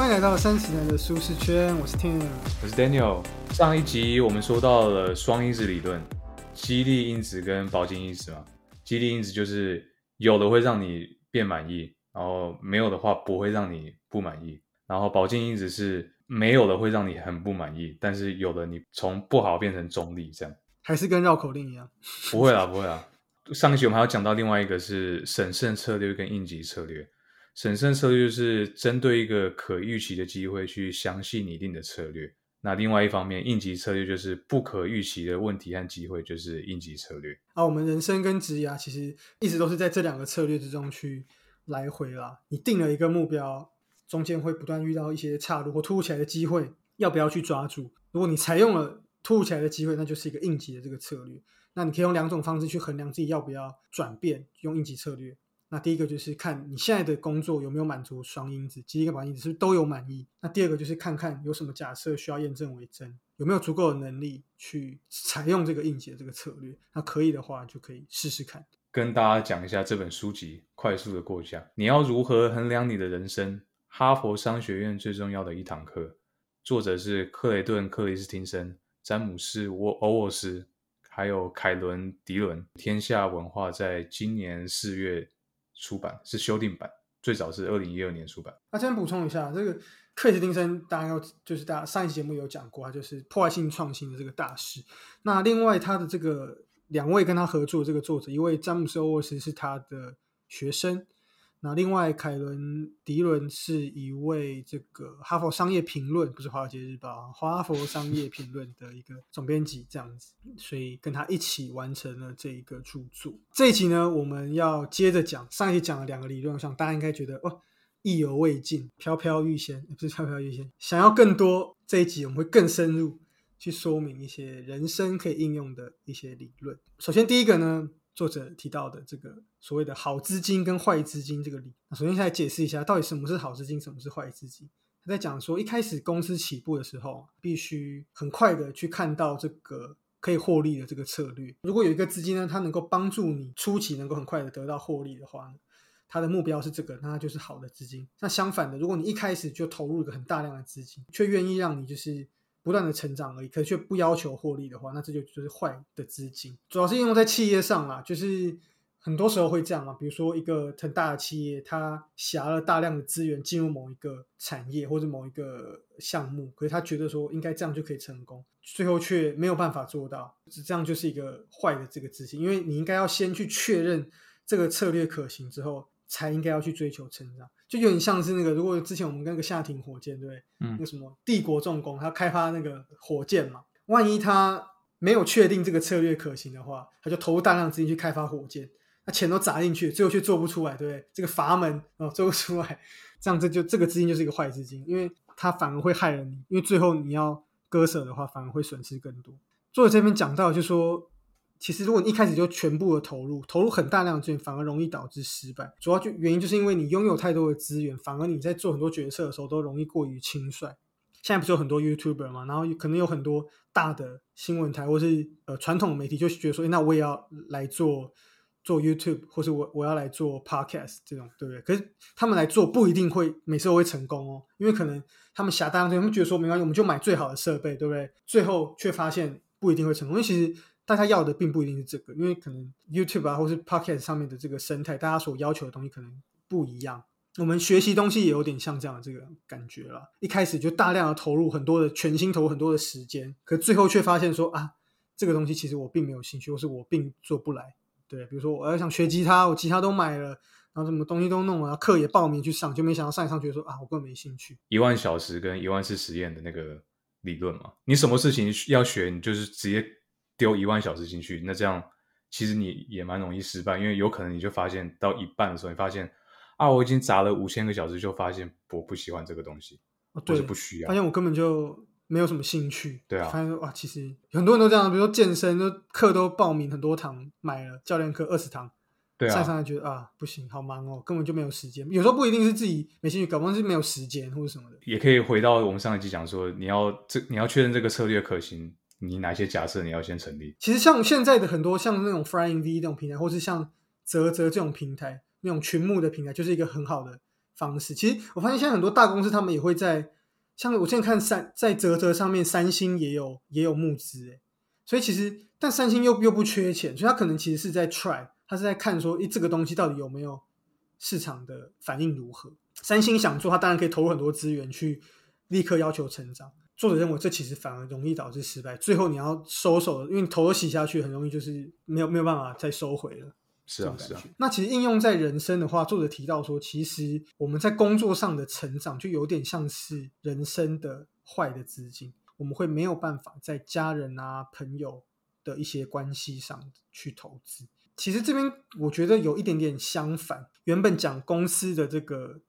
欢迎来到三十年的舒适圈，我是 Tim。我是 Daniel。上一集我们说到了双因子理论，激励因子跟保健因子嘛。激励因子就是有的会让你变满意，然后没有的话不会让你不满意。然后保健因子是没有的会让你很不满意，但是有的你从不好变成中立，这样还是跟绕口令一样。不会啦，不会啦。上一集我们还要讲到另外一个是审慎策略跟应急策略。审慎策略就是针对一个可预期的机会去详细拟定的策略。那另外一方面，应急策略就是不可预期的问题和机会，就是应急策略。啊，我们人生跟职业其实一直都是在这两个策略之中去来回啦。你定了一个目标，中间会不断遇到一些岔路或突如其来的机会，要不要去抓住？如果你采用了突如其来的机会，那就是一个应急的这个策略。那你可以用两种方式去衡量自己要不要转变，用应急策略。那第一个就是看你现在的工作有没有满足双因子，第一个保因子是是都有满意。那第二个就是看看有什么假设需要验证为真，有没有足够的能力去采用这个应急的这个策略。那可以的话，就可以试试看。跟大家讲一下这本书籍，快速的过一下。你要如何衡量你的人生？哈佛商学院最重要的一堂课，作者是克雷顿·克里斯汀森、詹姆斯·沃欧沃斯，还有凯伦·迪伦。天下文化在今年四月。出版是修订版，最早是二零一二年出版。那先补充一下，这个克里斯汀森，大家要就是大家上一期节目有讲过，他就是破坏性创新的这个大师。那另外他的这个两位跟他合作的这个作者，一位詹姆斯·欧沃斯是他的学生。那另外，凯伦·迪伦是一位这个哈佛商业评论，不是华尔街日报，哈佛商业评论的一个总编辑，这样子，所以跟他一起完成了这一个著作。这一集呢，我们要接着讲上一集讲了两个理论，我想大家应该觉得哦，意犹未尽，飘飘欲仙，不是飘飘欲仙，想要更多。这一集我们会更深入去说明一些人生可以应用的一些理论。首先第一个呢。作者提到的这个所谓的好资金跟坏资金这个理，那首先先来解释一下，到底什么是好资金，什么是坏资金。他在讲说，一开始公司起步的时候，必须很快的去看到这个可以获利的这个策略。如果有一个资金呢，它能够帮助你初期能够很快的得到获利的话，它的目标是这个，那它就是好的资金。那相反的，如果你一开始就投入一个很大量的资金，却愿意让你就是。不断的成长而已，可却不要求获利的话，那这就就是坏的资金。主要是应用在企业上啦，就是很多时候会这样嘛。比如说一个很大的企业，它辖了大量的资源进入某一个产业或者某一个项目，可是他觉得说应该这样就可以成功，最后却没有办法做到，这样就是一个坏的这个资金。因为你应该要先去确认这个策略可行之后。才应该要去追求成长，就有点像是那个，如果之前我们跟那个夏庭火箭，对不对？嗯，那什么帝国重工，他开发那个火箭嘛，万一他没有确定这个策略可行的话，他就投入大量资金去开发火箭，那钱都砸进去，最后却做不出来，对不对？这个阀门哦做不出来，这样这就这个资金就是一个坏资金，因为它反而会害了你，因为最后你要割舍的话，反而会损失更多。作者这边讲到，就说。其实，如果你一开始就全部的投入，投入很大量的资源，反而容易导致失败。主要就原因就是因为你拥有太多的资源，反而你在做很多决策的时候都容易过于轻率。现在不是有很多 YouTuber 嘛，然后可能有很多大的新闻台或是呃传统媒体就觉得说，那我也要来做做 YouTube，或是我我要来做 Podcast 这种，对不对？可是他们来做不一定会每次都会成功哦，因为可能他们下大量资源，他们觉得说没关系，我们就买最好的设备，对不对？最后却发现不一定会成功，因为其实。但他要的并不一定是这个，因为可能 YouTube 啊，或是 Podcast 上面的这个生态，大家所要求的东西可能不一样。我们学习东西也有点像这样的这个感觉了。一开始就大量的投入很多的全心投入很多的时间，可最后却发现说啊，这个东西其实我并没有兴趣，或是我并做不来。对，比如说我要想学吉他，我吉他都买了，然后什么东西都弄了，课也报名去上，就没想到上一上去说啊，我根本没兴趣。一万小时跟一万次实验的那个理论嘛，你什么事情要学，你就是直接。丢一万小时进去，那这样其实你也蛮容易失败，因为有可能你就发现到一半的时候，你发现啊，我已经砸了五千个小时，就发现我不喜欢这个东西，或者不需要，发现我根本就没有什么兴趣。对啊，发现哇，其实很多人都这样，比如说健身，都课都报名很多堂，买了教练课二十堂，对啊，上上来觉得啊不行，好忙哦，根本就没有时间。有时候不一定是自己没兴趣，搞不好是没有时间或者什么的。也可以回到我们上一集讲说，你要这你要确认这个策略可行。你哪些假设你要先成立？其实像现在的很多像那种 Flying V 这种平台，或是像泽泽这种平台，那种群募的平台，就是一个很好的方式。其实我发现现在很多大公司他们也会在，像我现在看三在泽泽上面，三星也有也有募资诶，所以其实但三星又又不缺钱，所以他可能其实是在 try，他是在看说，诶这个东西到底有没有市场的反应如何。三星想做，他当然可以投入很多资源去立刻要求成长。作者认为这其实反而容易导致失败，最后你要收手，因为头都洗下去，很容易就是没有没有办法再收回了。是啊，是啊。那其实应用在人生的话，作者提到说，其实我们在工作上的成长就有点像是人生的坏的资金，我们会没有办法在家人啊、朋友的一些关系上去投资。其实这边我觉得有一点点相反，原本讲公司的这个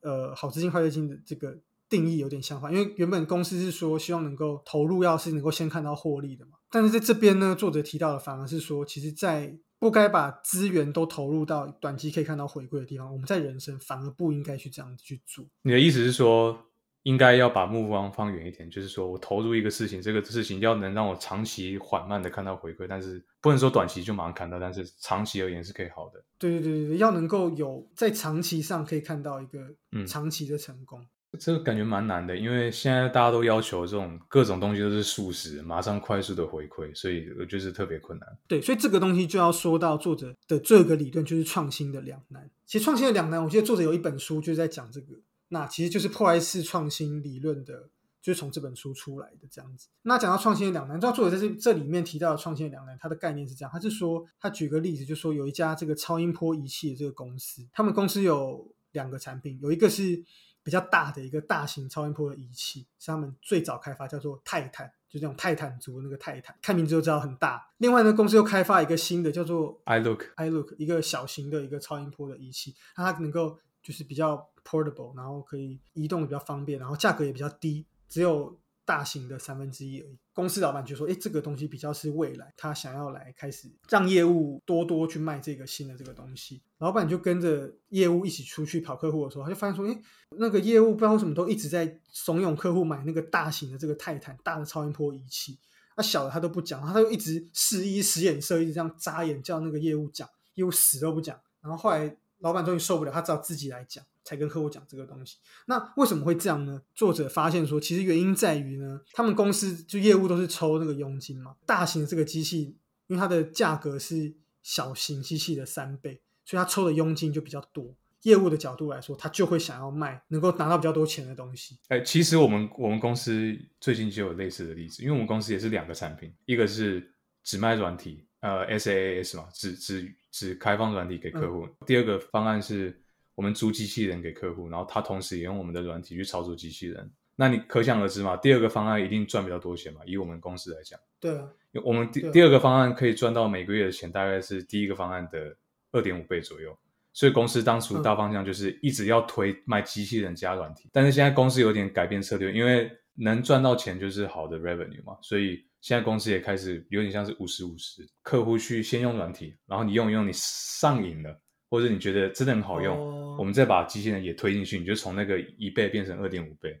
呃好资金坏资金的这个。定义有点相反，因为原本公司是说希望能够投入，要是能够先看到获利的嘛。但是在这边呢，作者提到的反而是说，其实，在不该把资源都投入到短期可以看到回归的地方，我们在人生反而不应该去这样子去做。你的意思是说，应该要把目光放远一点，就是说我投入一个事情，这个事情要能让我长期缓慢的看到回馈，但是不能说短期就马上看到，但是长期而言是可以好的。对对对对对，要能够有在长期上可以看到一个长期的成功。这个感觉蛮难的，因为现在大家都要求这种各种东西都是速食，马上快速的回馈，所以我觉得特别困难。对，所以这个东西就要说到作者的这个理论，就是创新的两难。其实创新的两难，我记得作者有一本书就是在讲这个，那其实就是破坏式创新理论的，就是从这本书出来的这样子。那讲到创新的两难，知道作者在这这里面提到的创新的两难，它的概念是这样，他是说他举个例子，就说有一家这个超音波仪器的这个公司，他们公司有两个产品，有一个是。比较大的一个大型超音波的仪器是他们最早开发，叫做泰坦，就这种泰坦族那个泰坦，看名字就知道很大。另外呢，公司又开发一个新的，叫做 iLook iLook，一个小型的一个超音波的仪器，它能够就是比较 portable，然后可以移动的比较方便，然后价格也比较低，只有。大型的三分之一而已。公司老板就说：“哎，这个东西比较是未来，他想要来开始让业务多多去卖这个新的这个东西。”老板就跟着业务一起出去跑客户的时候，他就发现说：“哎，那个业务不知道为什么都一直在怂恿客户买那个大型的这个泰坦大的超音波仪器，那小的他都不讲，他就一直示意使眼色，一直这样眨眼叫那个业务讲，业务死都不讲。然后后来老板终于受不了，他只好自己来讲。”才跟客户讲这个东西，那为什么会这样呢？作者发现说，其实原因在于呢，他们公司就业务都是抽那个佣金嘛。大型这个机器，因为它的价格是小型机器的三倍，所以它抽的佣金就比较多。业务的角度来说，他就会想要卖能够拿到比较多钱的东西。哎，其实我们我们公司最近就有类似的例子，因为我们公司也是两个产品，一个是只卖软体，呃，SaaS 嘛，只只只开放软体给客户。第二个方案是。我们租机器人给客户，然后他同时也用我们的软体去操作机器人。那你可想而知嘛，第二个方案一定赚比较多钱嘛。以我们公司来讲，对啊，我们第第二个方案可以赚到每个月的钱大概是第一个方案的二点五倍左右。所以公司当初大方向就是一直要推卖机器人加软体，但是现在公司有点改变策略，因为能赚到钱就是好的 revenue 嘛，所以现在公司也开始有点像是五十五十，客户去先用软体，然后你用一用，你上瘾了。或者你觉得真的很好用，我们再把机器人也推进去，你就从那个一倍变成二点五倍，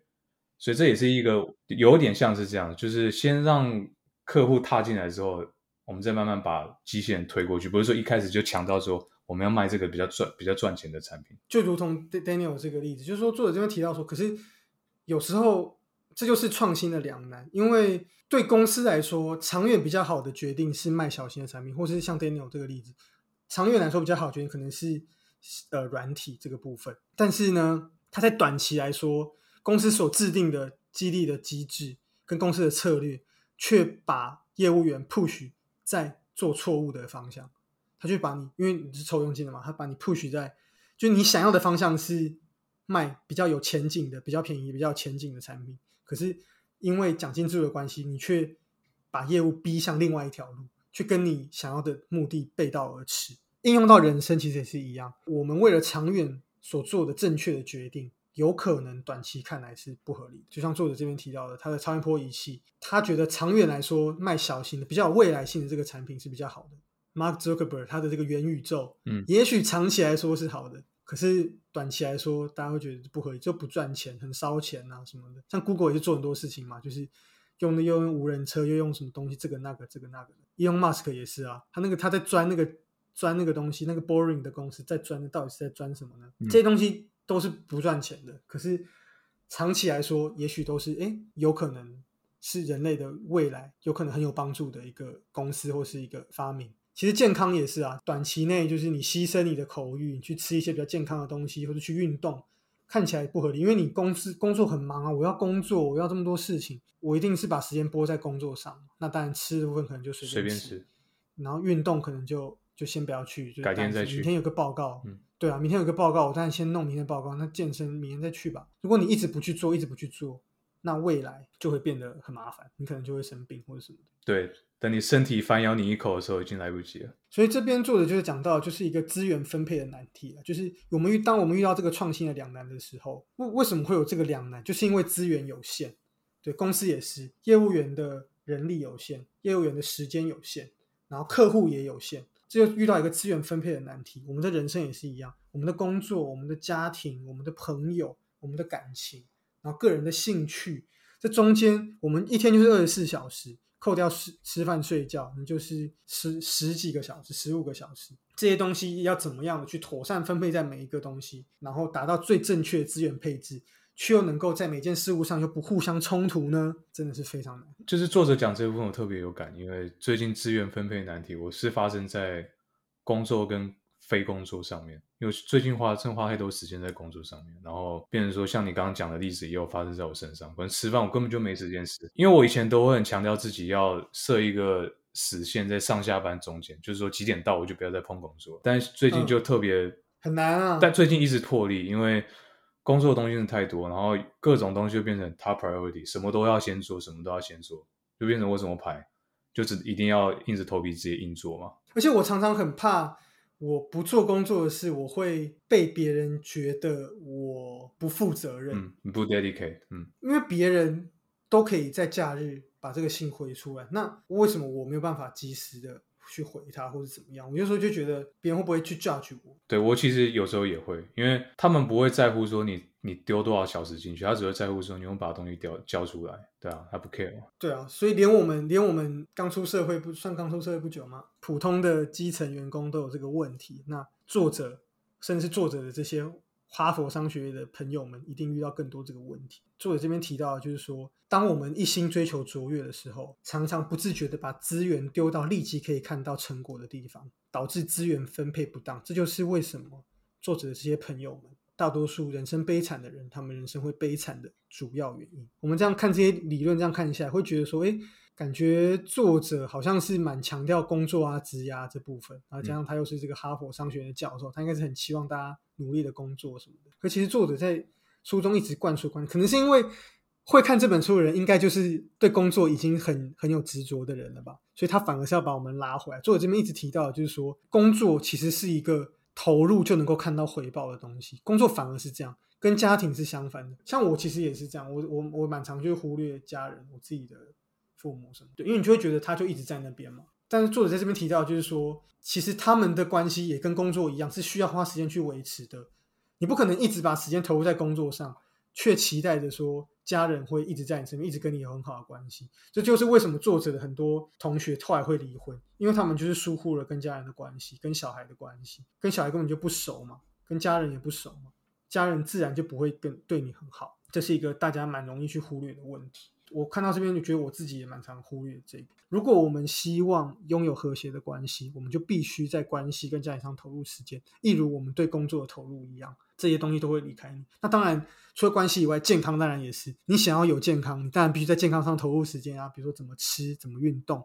所以这也是一个有点像是这样，就是先让客户踏进来之后，我们再慢慢把机器人推过去，不是说一开始就强调说我们要卖这个比较赚、比较赚钱的产品。就如同 Daniel 这个例子，就是说作者这边提到说，可是有时候这就是创新的两难，因为对公司来说，长远比较好的决定是卖小型的产品，或是像 Daniel 这个例子。长远来说比较好，决定可能是呃软体这个部分，但是呢，它在短期来说，公司所制定的激励的机制跟公司的策略，却把业务员 push 在做错误的方向，他就把你，因为你是抽佣金的嘛，他把你 push 在，就你想要的方向是卖比较有前景的、比较便宜、比较前景的产品，可是因为奖金制度的关系，你却把业务逼向另外一条路。去跟你想要的目的背道而驰，应用到人生其实也是一样。我们为了长远所做的正确的决定，有可能短期看来是不合理。就像作者这边提到的，他的超音波仪器，他觉得长远来说卖小型的、比较有未来性的这个产品是比较好的。Mark Zuckerberg 他的这个元宇宙，嗯，也许长期来说是好的，可是短期来说，大家会觉得不合理，就不赚钱，很烧钱啊什么的。像 Google 也是做很多事情嘛，就是用的又用无人车，又用什么东西，这个那个，这个那个的。Elon Musk 也是啊，他那个他在钻那个钻那个东西，那个 boring 的公司在钻的到底是在钻什么呢？这些东西都是不赚钱的，可是长期来说，也许都是哎，有可能是人类的未来，有可能很有帮助的一个公司或是一个发明。其实健康也是啊，短期内就是你牺牲你的口欲，你去吃一些比较健康的东西，或者去运动，看起来不合理，因为你公司工作很忙啊，我要工作，我要这么多事情，我一定是把时间拨在工作上。那当然吃的部分可能就随便吃，然后运动可能就就先不要去，就改天再去。明天有个报告，嗯，对啊，明天有个报告，我当然先弄明天报告。那健身明天再去吧。如果你一直不去做，一直不去做，那未来就会变得很麻烦，你可能就会生病或者什么的。对。等你身体反咬你一口的时候，已经来不及了。所以这边做的就是讲到，就是一个资源分配的难题了。就是我们遇当我们遇到这个创新的两难的时候，为为什么会有这个两难？就是因为资源有限。对公司也是，业务员的人力有限，业务员的时间有限，然后客户也有限，这就遇到一个资源分配的难题。我们的人生也是一样，我们的工作、我们的家庭、我们的朋友、我们的感情，然后个人的兴趣，这中间我们一天就是二十四小时。扣掉吃吃饭睡觉，你就是十十几个小时、十五个小时，这些东西要怎么样的去妥善分配在每一个东西，然后达到最正确的资源配置，却又能够在每件事物上又不互相冲突呢？真的是非常难。就是作者讲这部分我特别有感，因为最近资源分配难题，我是发生在工作跟。非工作上面，因为最近花正花太多时间在工作上面，然后变成说像你刚刚讲的例子也有发生在我身上。可能吃饭我根本就没时间吃，因为我以前都会很强调自己要设一个死线在上下班中间，就是说几点到我就不要再碰工作。但是最近就特别很难啊。但最近一直破例，因为工作的东西是太多，然后各种东西就变成 top priority，什么都要先做，什么都要先做，就变成我怎么排，就只一定要硬着头皮直接硬做嘛。而且我常常很怕。我不做工作的事，我会被别人觉得我不负责任，嗯，不 dedicate，嗯，因为别人都可以在假日把这个信回出来，那为什么我没有办法及时的？去回他或者怎么样，我有时候就觉得别人会不会去 judge 我？对我其实有时候也会，因为他们不会在乎说你你丢多少小时进去，他只会在乎说你有把东西交交出来，对啊，他不 care。对啊，所以连我们连我们刚出社会不算刚出社会不久嘛？普通的基层员工都有这个问题，那作者甚至作者的这些。哈佛商学院的朋友们一定遇到更多这个问题。作者这边提到，就是说，当我们一心追求卓越的时候，常常不自觉的把资源丢到立即可以看到成果的地方，导致资源分配不当。这就是为什么作者的这些朋友们，大多数人生悲惨的人，他们人生会悲惨的主要原因。我们这样看这些理论，这样看一下，会觉得说，哎。感觉作者好像是蛮强调工作啊、职涯这部分，然后加上他又是这个哈佛商学院的教授，他应该是很期望大家努力的工作什么的。可其实作者在书中一直灌输观念，可能是因为会看这本书的人，应该就是对工作已经很很有执着的人了吧，所以他反而是要把我们拉回来。作者这边一直提到，就是说工作其实是一个投入就能够看到回报的东西，工作反而是这样，跟家庭是相反的。像我其实也是这样，我我我蛮常就忽略家人，我自己的。父母什么？对，因为你就会觉得他就一直在那边嘛。但是作者在这边提到，就是说，其实他们的关系也跟工作一样，是需要花时间去维持的。你不可能一直把时间投入在工作上，却期待着说家人会一直在你身边，一直跟你有很好的关系。这就是为什么作者的很多同学后来会离婚，因为他们就是疏忽了跟家人的关系，跟小孩的关系，跟小孩根本就不熟嘛，跟家人也不熟嘛，家人自然就不会跟对你很好。这是一个大家蛮容易去忽略的问题。我看到这边就觉得我自己也蛮常忽略这个。如果我们希望拥有和谐的关系，我们就必须在关系跟家庭上投入时间，一如我们对工作的投入一样，这些东西都会离开你。那当然，除了关系以外，健康当然也是。你想要有健康，你当然必须在健康上投入时间啊。比如说怎么吃、怎么运动、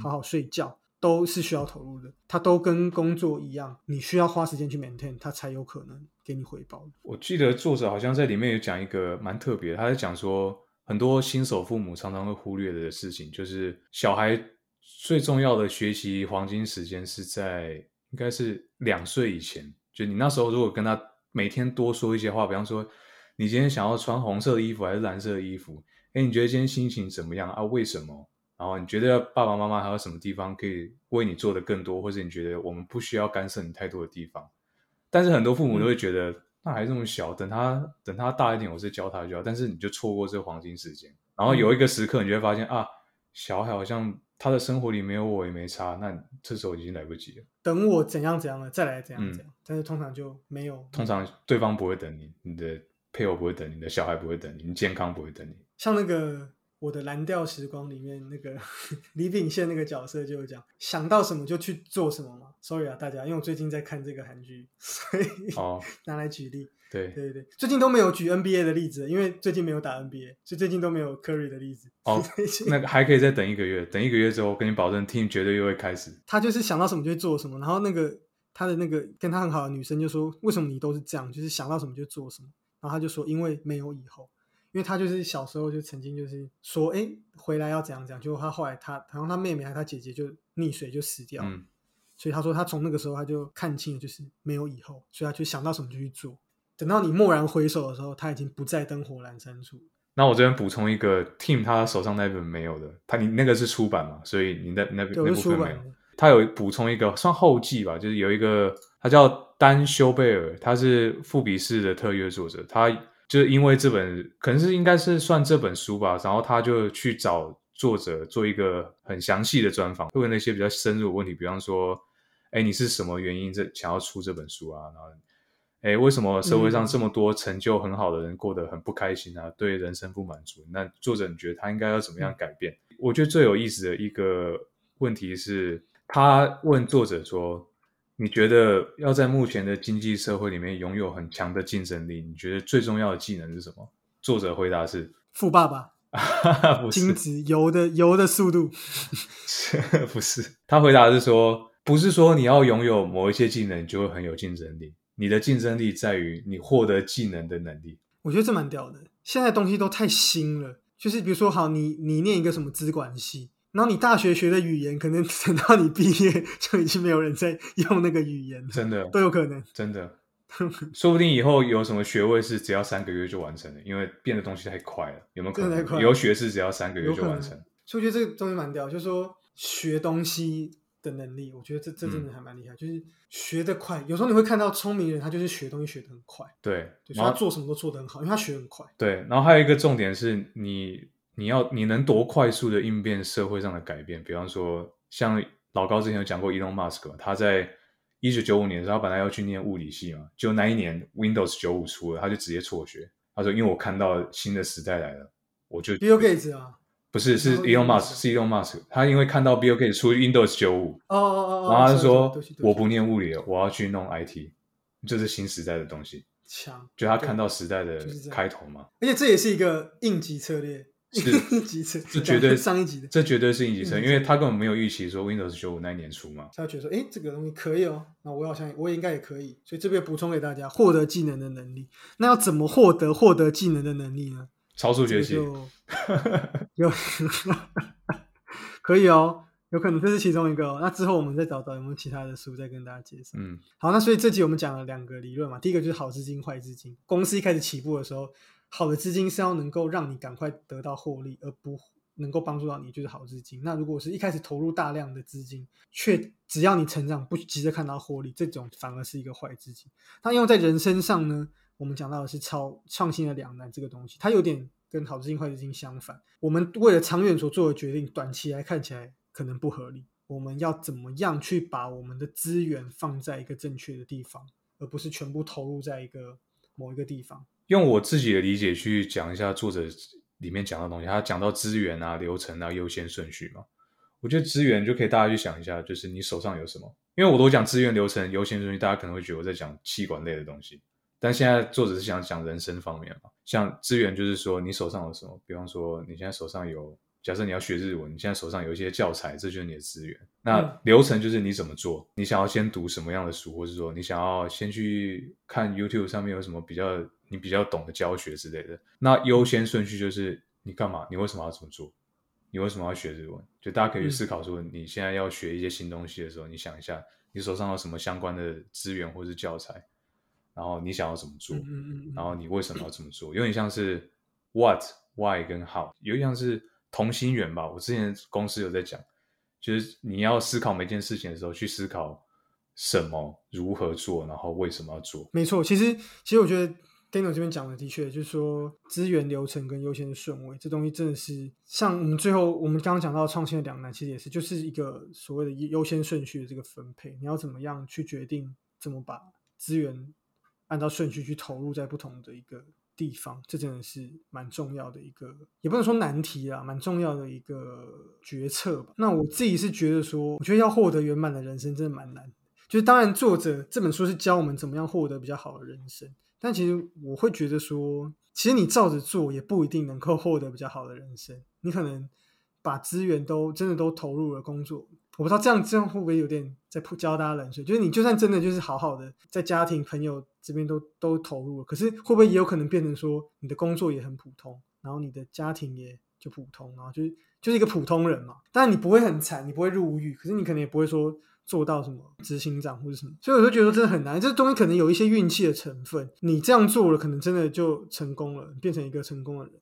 好好睡觉，都是需要投入的。它都跟工作一样，你需要花时间去 maintain，它才有可能给你回报。我记得作者好像在里面有讲一个蛮特别，他在讲说。很多新手父母常常会忽略的事情，就是小孩最重要的学习黄金时间是在应该是两岁以前。就你那时候如果跟他每天多说一些话，比方说你今天想要穿红色的衣服还是蓝色的衣服？哎，你觉得今天心情怎么样啊？为什么？然后你觉得爸爸妈妈还有什么地方可以为你做的更多，或者你觉得我们不需要干涉你太多的地方？但是很多父母都会觉得。那还这么小，等他等他大一点，我再教他就好。但是你就错过这个黄金时间，然后有一个时刻，你就会发现啊，小孩好像他的生活里没有我也没差，那这时候已经来不及了。等我怎样怎样了，再来怎样嗯怎样。但是通常就没有。通常对方不会等你，你的配偶不会等你，你的小孩不会等你，你健康不会等你。像那个我的蓝调时光里面那个李秉宪那个角色就有讲，想到什么就去做什么嘛。Sorry 啊，大家，因为我最近在看这个韩剧，所以哦，拿来举例。对，对对对，最近都没有举 NBA 的例子，因为最近没有打 NBA，所以最近都没有 Curry 的例子。哦，那个还可以再等一个月，等一个月之后，我跟你保证，team 绝对又会开始。他就是想到什么就会做什么，然后那个他的那个跟他很好的女生就说：“为什么你都是这样？就是想到什么就做什么。”然后他就说：“因为没有以后，因为他就是小时候就曾经就是说，哎，回来要怎样怎样。结果他后来他好像他妹妹还他姐姐就溺水就死掉了，嗯，所以他说他从那个时候他就看清了就是没有以后，所以他就想到什么就去做。等到你蓦然回首的时候，他已经不在灯火阑珊处。那我这边补充一个，team 他手上那本没有的，他你那个是出版嘛，所以你那那对，那部分没有。出版。他有补充一个算后记吧，就是有一个他叫丹修贝尔，他是富比士的特约作者，他就是因为这本可能是应该是算这本书吧，然后他就去找作者做一个很详细的专访，会问那些比较深入的问题，比方说，哎，你是什么原因这想要出这本书啊？然后，哎，为什么社会上这么多成就很好的人过得很不开心啊？对人生不满足？那作者你觉得他应该要怎么样改变？我觉得最有意思的一个问题是。他问作者说：“你觉得要在目前的经济社会里面拥有很强的竞争力，你觉得最重要的技能是什么？”作者回答是富爸爸，不精是，子游的游的速度。不是。他回答是说，不是说你要拥有某一些技能，你就会很有竞争力。你的竞争力在于你获得技能的能力。我觉得这蛮屌的。现在东西都太新了，就是比如说，好，你你念一个什么资管系，然后你大学学的语言，可能 等到你毕业就已经没有人在用那个语言了，真的，都有可能。真的，说不定以后有什么学位是只要三个月就完成了，因为变的东西太快了。有没有可能？真的太快了以后学士只要三个月就完成？所以我觉得这个东西蛮屌，就是说学东西的能力，我觉得这这嗯真的还蛮厉害，就是学得快。有时候你会看到聪明人，他就是学东西学得很快，对，以他做什么都做得很好，因为他学很快。对，然后还有一个重点是你你要你能多快速的应变社会上的改变，比方说像老高之前有讲过 Elon Musk 嘛，他在一九九五年的时候，他本来要去念物理系嘛，就那一年 Windows 九五出了，他就直接辍学。他说：“因为我看到新的时代来了，我就 Bill Gates 啊，不是是 Elon Musk，是 Elon Musk，他因为看到 Bill Gates 出 Windows 九五，哦哦哦哦，然后他就说我不念物理了，我要去弄 IT，这是新时代的东西。强，就他看到时代的开头嘛，而且这也是一个应急策略，是应 急策，这绝对上一集的，这绝对是应急车，因为他根本没有预期说 Windows 九五那一年出嘛。他觉得说，哎，这个东西可以哦，那我好像我也应该也可以，所以这边补充给大家获得技能的能力。那要怎么获得获得技能的能力呢？超速学习，有可以哦，有可能这是其中一个、哦。那之后我们再找找有没有其他的书再跟大家介绍。嗯，好，那所以这集我们讲了两个理论嘛，第一个就是好资金、坏资金。公司一开始起步的时候，好的资金是要能够让你赶快得到获利，而不能够帮助到你，就是好资金。那如果是一开始投入大量的资金，却只要你成长不急着看到获利，这种反而是一个坏资金。它用在人身上呢，我们讲到的是超创新的两难这个东西，它有点跟好资金、坏资金相反。我们为了长远所做的决定，短期来看起来可能不合理。我们要怎么样去把我们的资源放在一个正确的地方，而不是全部投入在一个某一个地方？用我自己的理解去讲一下作者里面讲的东西。他讲到资源啊、流程啊、优先顺序嘛。我觉得资源就可以大家去想一下，就是你手上有什么。因为我都讲资源、流程、优先顺序，大家可能会觉得我在讲气管类的东西。但现在作者是想讲人生方面嘛，像资源就是说你手上有什么，比方说你现在手上有，假设你要学日文，你现在手上有一些教材，这就是你的资源。那嗯流程就是你怎么做，你想要先读什么样的书，或者说你想要先去看 YouTube 上面有什么比较你比较懂的教学之类的。那优先顺序就是你干嘛，你为什么要这么做？你为什么要学日文？就大家可以去思考说，你现在要学一些新东西的时候，你想一下，你手上有什么相关的资源或是教材，然后你想要怎么做，然后你为什么要这么做？有点像是 what、why 跟 how，有点像是同心圆吧。我之前公司有在讲，就是你要思考每件事情的时候，去思考什么、如何做，然后为什么要做。没错。其实其实我觉得 Daniel 这边讲的的确就是说资源流程跟优先的顺位，这东西真的是像我们最后我们刚刚讲到创新的两难，其实也是就是一个所谓的优先顺序的这个分配，你要怎么样去决定怎么把资源按照顺序去投入在不同的一个地方，这真的是蛮重要的一个，也不能说难题啦，蛮重要的一个决策吧。那我自己是觉得说，我觉得要获得圆满的人生真的蛮难。就是当然，作者这本书是教我们怎么样获得比较好的人生，但其实我会觉得说，其实你照着做也不一定能够获得比较好的人生。你可能把资源都真的都投入了工作，我不知道这样这样会不会有点在浇大家冷水。就是你就算真的就是好好的在家庭朋友这边都都投入了，可是会不会也有可能变成说你的工作也很普通，然后你的家庭也就普通，然后就是就是一个普通人嘛？但你不会很惨，你不会入狱，可是你可能也不会说。做到什么执行长或者什么，所以我就觉得真的很难。这东西可能有一些运气的成分，你这样做了，可能真的就成功了，变成一个成功的人。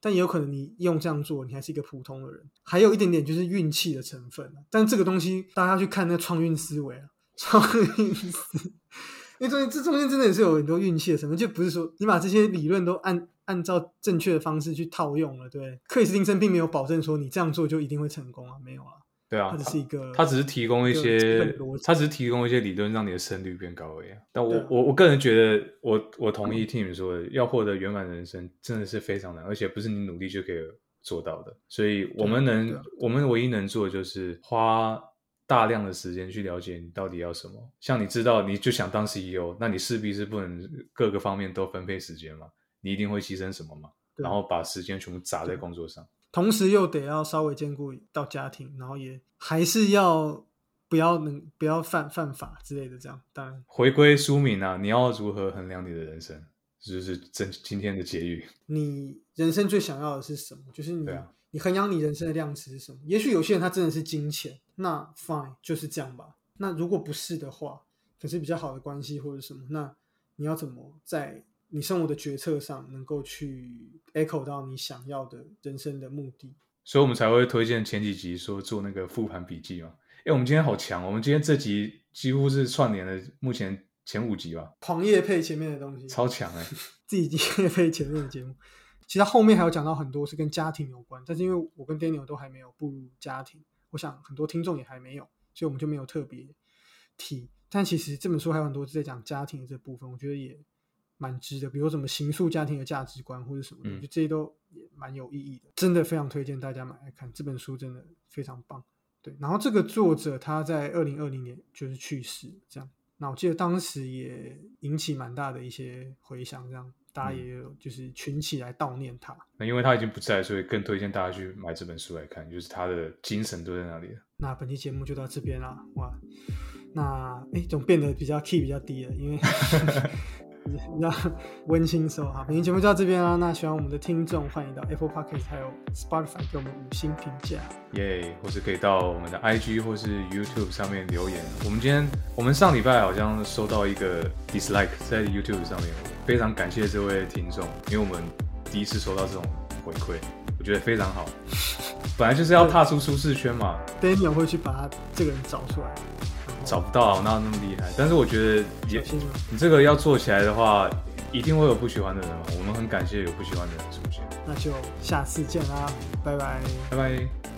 但也有可能你用这样做，你还是一个普通的人，还有一点点就是运气的成分。但这个东西大家去看那创运思维啊，创运思，因为中间这中间真的也是有很多运气的成分，就不是说你把这些理论都按按照正确的方式去套用了，对？克里斯汀森并没有保证说你这样做就一定会成功啊，没有啊。对啊，它只是一个，它只是提供一些，它只是提供一些理论，让你的胜率变高而已。但我我我个人觉得，我我同意听你们说的，要获得圆满人生真的是非常难，而且不是你努力就可以做到的。所以，我们能，我们唯一能做的就是花大量的时间去了解你到底要什么。像你知道，你就想当 CEO，那你势必是不能各个方面都分配时间嘛？你一定会牺牲什么嘛？然后把时间全部砸在工作上。同时又得要稍微兼顾到家庭，然后也还是要不要能不要犯犯法之类的，这样当然回归书名啊，你要如何衡量你的人生？这就是今今天的结语。你人生最想要的是什么？就是你你衡量你人生的量词是什么？也许有些人他真的是金钱，那 fine 就是这样吧。那如果不是的话，可是比较好的关系或者什么，那你要怎么在？你生活的决策上能够去 echo 到你想要的人生的目的，所以我们才会推荐前几集说做那个复盘笔记嘛。哎，我们今天好强，我们今天这集几乎是串联了目前前五集吧。狂夜配前面的东西，超强哎！自己夜配前面的节目，其实后面还有讲到很多是跟家庭有关，但是因为我跟 Daniel 都还没有步入家庭，我想很多听众也还没有，所以我们就没有特别提。但其实这本书还有很多是在讲家庭的这部分，我觉得也。蛮值得，比如什么形塑家庭的价值观或者什么的，就这些都也蛮有意义的，真的非常推荐大家买来看这本书，真的非常棒。对，然后这个作者他在二零二零年就是去世，这样。那我记得当时也引起蛮大的一些回响，这样大家也有就是群起来悼念他。那因为他已经不在，所以更推荐大家去买这本书来看，就是他的精神都在那里了。那本期节目就到这边啦，哇，那哎，总变得比较 key 比较低了，因为。让 温馨收好，本期节目就到这边啦。那喜欢我们的听众，欢迎到 Apple Podcast 还有 Spotify 给我们五星评价，耶！或是可以到我们的 IG 或是 YouTube 上面留言。我们今天，我们上礼拜好像收到一个 dislike 在 YouTube 上面，非常感谢这位听众，因为我们第一次收到这种回馈，我觉得非常好。本来就是要踏出舒适圈嘛，Daniel 会去把他这个人找出来。找不到，哪有那么厉害？但是我觉得也，你这个要做起来的话，一定会有不喜欢的人嘛。我们很感谢有不喜欢的人出现。那就下次见啦，拜拜，拜拜。